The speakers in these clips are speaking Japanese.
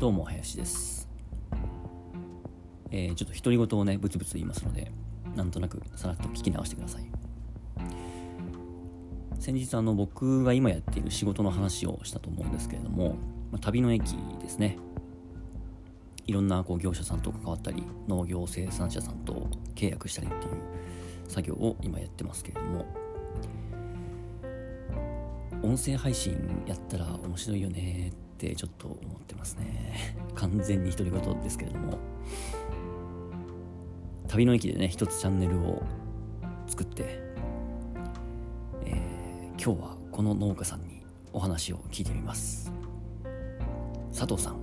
どうも林です、えーちょっと独り言をねブツブツ言いますのでなんとなくさらっと聞き直してください。先日あの僕が今やっている仕事の話をしたと思うんですけれども、まあ旅の駅ですね。いろんなこう業者さんと関わったり農業生産者さんと契約したりっていう作業を今やってますけれども音声配信やったら面白いよねってってちょっと思ってますね。完全に独り言ですけれども。旅の駅でね一つチャンネルを作って、えー今日はこの農家さんにお話を聞いてみます。佐藤さん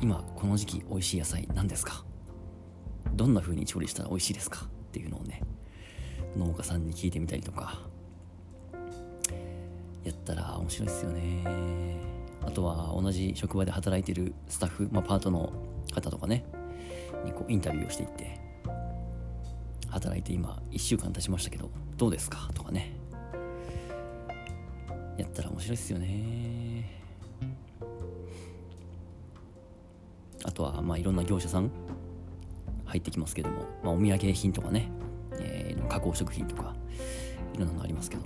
今この時期美味しい野菜何ですか？どんな風に調理したら美味しいですか？っていうのをね農家さんに聞いてみたりとか。やったら面白いですよね。あとは同じ職場で働いてるスタッフ、まあ、パートの方とかねにこうインタビューをしていって働いて今1週間経ちましたけどどうですか？とかね。やったら面白いですよね。あとはまあいろんな業者さん入ってきますけども、まあ、お土産品とかね、えー加工食品とかいろんなのありますけど。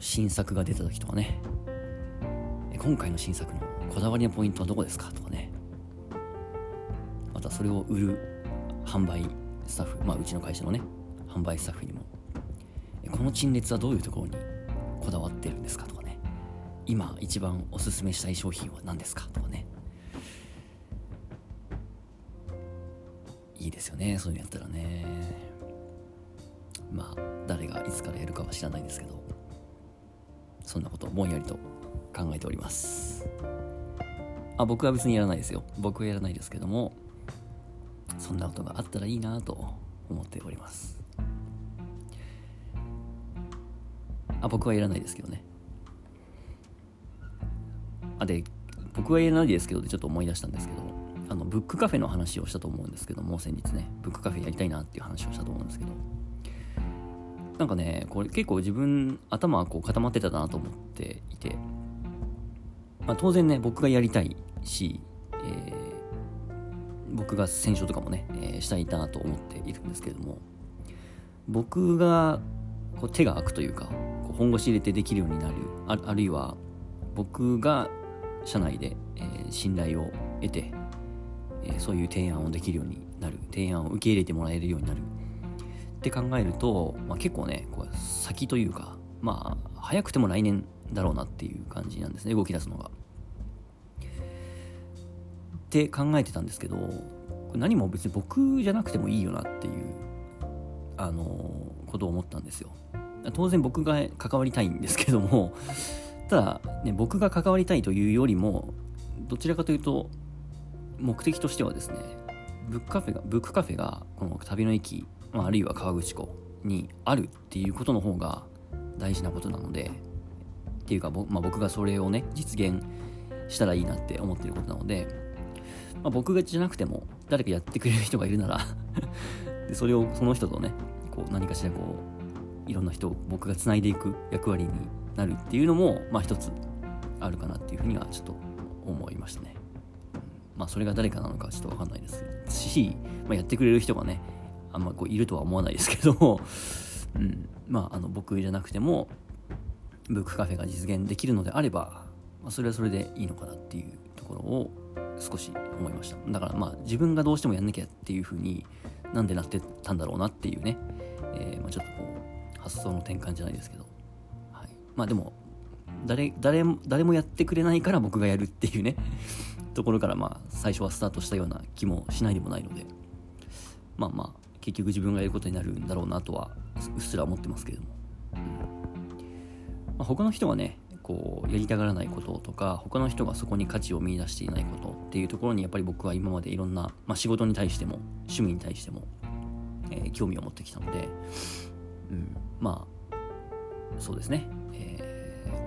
新作が出た時とかね。今回の新作のこだわりのポイントはどこですか？とかね。またそれを売る販売スタッフまあうちの会社のね販売スタッフにも。えこの陳列はどういうところにこだわってるんですか？とかね。今一番おすすめしたい商品は何ですか？とかね。いいですよねそういうのやったらね。まあ誰がいつからやるかは知らないですけど。そんなことをぼんやりと考えております。あ僕は別にやらないですよ。僕はやらないですけどもそんなことがあったらいいなと思っております。あ僕はやらないですけどね。あで僕はやらないですけどでちょっと思い出したんですけどあのブックカフェの話をしたと思うんですけども先日ね。ブックカフェやりたいなっていう話をしたと思うんですけど。なんかねこれ結構自分頭はこう固まってたなと思っていて、まあ、当然ね僕がやりたいし、えー僕が選書とかもね、えーしたいなと思っているんですけれども僕がこう手が空くというかこう本腰入れてできるようになるああるいは僕が社内で、えー信頼を得て、えーそういう提案をできるようになる提案を受け入れてもらえるようになる。って考えると、まあ、結構ねこう先というかまあ早くても来年だろうなっていう感じなんですね動き出すのが。って考えてたんですけどこれ何も別に僕じゃなくてもいいよなっていうあのことを思ったんですよ。当然僕が関わりたいんですけどもただ、ね、僕が関わりたいというよりもどちらかというと目的としてはですねブックカフェがブックカフェがこの旅の駅、まあ、あるいは河口湖にあるっていうことの方が大事なことなのでていうか、まあ、僕がそれをね実現したらいいなって思ってることなので、まあ、僕がじゃなくても誰かやってくれる人がいるなら でそれをその人とねこう何かしらこういろんな人を僕がつないでいく役割になるっていうのもまあ一つあるかなっていうふうにはちょっと思いましたね。まあそれが誰かなのかちょっとわかんないですし、まあ、やってくれる人がねあんまこういるとは思わないですけど、うん、まああの僕じゃなくてもブックカフェが実現できるのであれば、まあ、それはそれでいいのかなっていうところを少し思いました。だからまあ自分がどうしてもやんなきゃっていうふうになんでなってたんだろうなっていうね、えーまあ、ちょっとこう発想の転換じゃないですけど、はい、まあでも誰誰も誰もやってくれないから僕がやるっていうね。ところからまあ最初はスタートしたような気もしないでもないので。まあまあ結局自分がやることになるんだろうなとはうっすら思ってますけれども、うんまあ、他の人がねこうやりたがらないこととか他の人がそこに価値を見出していないことっていうところにやっぱり僕は今までいろんな、まあ、仕事に対しても趣味に対しても、えー興味を持ってきたので、うん、まあそうですね、えー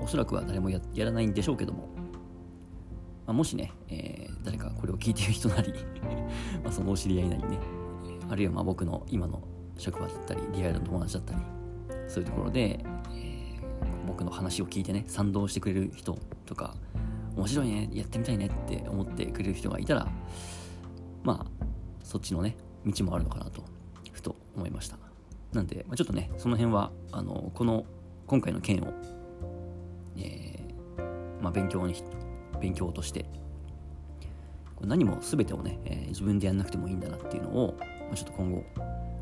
おそらくは誰もやらないんでしょうけども、まあ、もしね、えー誰かこれを聞いている人なり まあそのお知り合いなりねあるいはまあ僕の今の職場だったりリアルの友達だったりそういうところで、の話を聞いてね賛同してくれる人とか面白いねやってみたいねって思ってくれる人がいたらまあそっちのね道もあるのかなとふと思いました。なんで、まあ、ちょっとねその辺はあのこの今回の件を、えー、まあ、勉強に勉強として何も全てをね、えー、自分でやんなくてもいいんだなっていうのを、まあ、ちょっと今後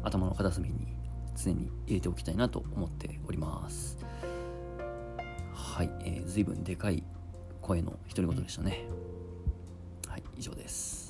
頭の片隅に常に入れておきたいなと思っております。はい、えー、随分でかい声の独り言でしたね。はい以上です。